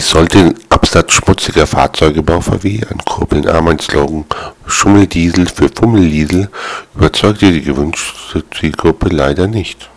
Wie sollte den Absatz schmutziger Fahrzeuge VW ankurbeln? Slogan Schummeldiesel für Fummeldiesel überzeugte die gewünschte Zielgruppe leider nicht.